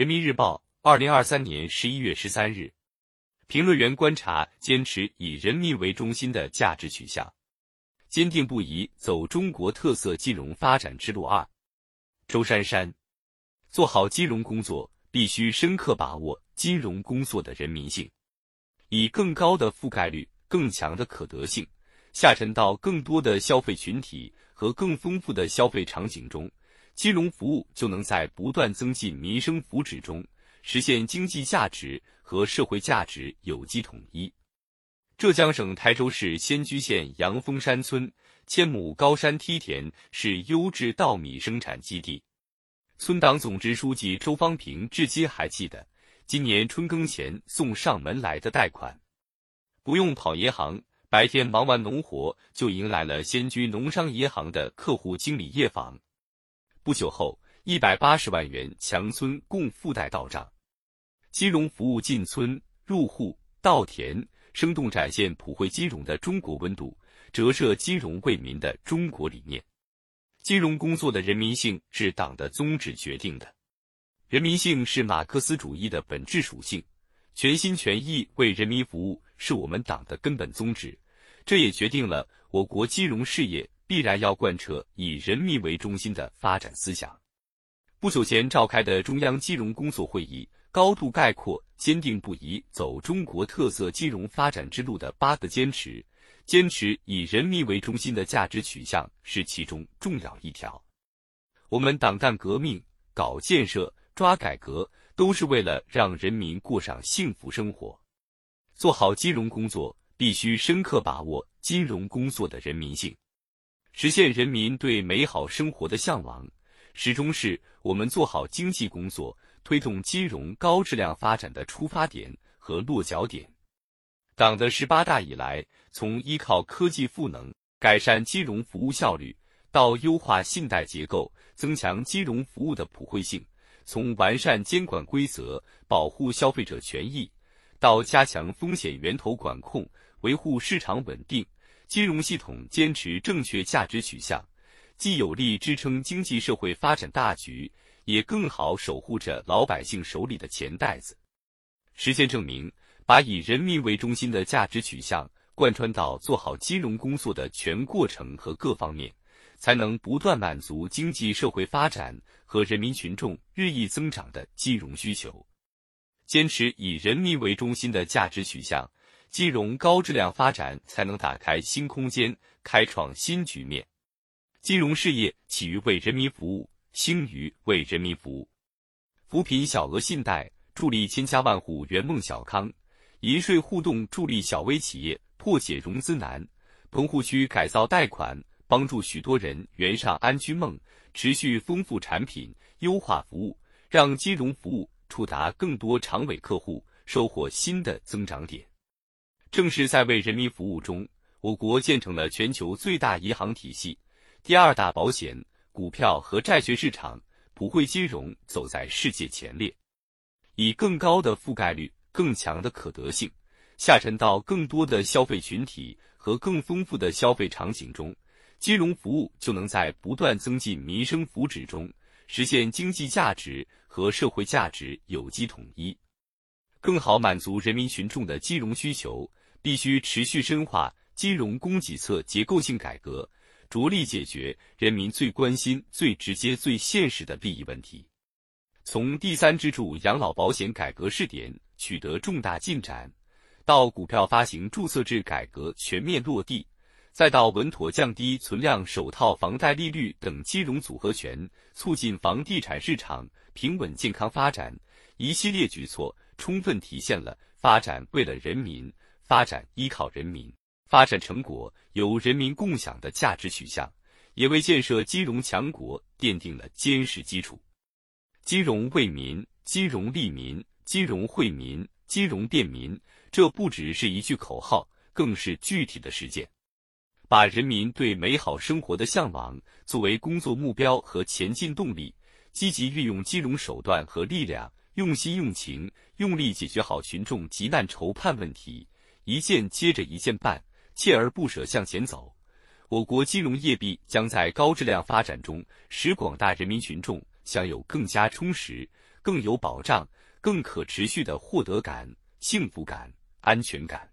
人民日报，二零二三年十一月十三日，评论员观察：坚持以人民为中心的价值取向，坚定不移走中国特色金融发展之路。二，周珊珊，做好金融工作，必须深刻把握金融工作的人民性，以更高的覆盖率、更强的可得性，下沉到更多的消费群体和更丰富的消费场景中。金融服务就能在不断增进民生福祉中，实现经济价值和社会价值有机统一。浙江省台州市仙居县阳峰山村千亩高山梯田是优质稻米生产基地。村党总支书记周方平至今还记得，今年春耕前送上门来的贷款，不用跑银行，白天忙完农活就迎来了仙居农商银行的客户经理夜访。不久后，一百八十万元强村共负贷到账，金融服务进村入户稻田，生动展现普惠金融的中国温度，折射金融为民的中国理念。金融工作的人民性是党的宗旨决定的，人民性是马克思主义的本质属性，全心全意为人民服务是我们党的根本宗旨，这也决定了我国金融事业。必然要贯彻以人民为中心的发展思想。不久前召开的中央金融工作会议，高度概括坚定不移走中国特色金融发展之路的八个坚持，坚持以人民为中心的价值取向是其中重要一条。我们党干革命、搞建设、抓改革，都是为了让人民过上幸福生活。做好金融工作，必须深刻把握金融工作的人民性。实现人民对美好生活的向往，始终是我们做好经济工作、推动金融高质量发展的出发点和落脚点。党的十八大以来，从依靠科技赋能改善金融服务效率，到优化信贷结构、增强金融服务的普惠性；从完善监管规则、保护消费者权益，到加强风险源头管控、维护市场稳定。金融系统坚持正确价值取向，既有力支撑经济社会发展大局，也更好守护着老百姓手里的钱袋子。实践证明，把以人民为中心的价值取向贯穿到做好金融工作的全过程和各方面，才能不断满足经济社会发展和人民群众日益增长的金融需求。坚持以人民为中心的价值取向。金融高质量发展才能打开新空间，开创新局面。金融事业起于为人民服务，兴于为人民服务。扶贫小额信贷助力千家万户圆梦小康，银税互动助力小微企业破解融资难。棚户区改造贷款帮助许多人圆上安居梦。持续丰富产品，优化服务，让金融服务触达更多长尾客户，收获新的增长点。正是在为人民服务中，我国建成了全球最大银行体系、第二大保险、股票和债券市场，普惠金融走在世界前列。以更高的覆盖率、更强的可得性，下沉到更多的消费群体和更丰富的消费场景中，金融服务就能在不断增进民生福祉中，实现经济价值和社会价值有机统一，更好满足人民群众的金融需求。必须持续深化金融供给侧结构性改革，着力解决人民最关心、最直接、最现实的利益问题。从第三支柱养老保险改革试点取得重大进展，到股票发行注册制改革全面落地，再到稳妥降低存量首套房贷利率等金融组合拳，促进房地产市场平稳健康发展，一系列举措充分体现了发展为了人民。发展依靠人民，发展成果由人民共享的价值取向，也为建设金融强国奠定了坚实基础。金融为民，金融利民，金融惠民，金融便民，这不只是一句口号，更是具体的实践。把人民对美好生活的向往作为工作目标和前进动力，积极运用金融手段和力量，用心用情，用力解决好群众急难愁盼问题。一件接着一件办，锲而不舍向前走，我国金融业必将在高质量发展中，使广大人民群众享有更加充实、更有保障、更可持续的获得感、幸福感、安全感。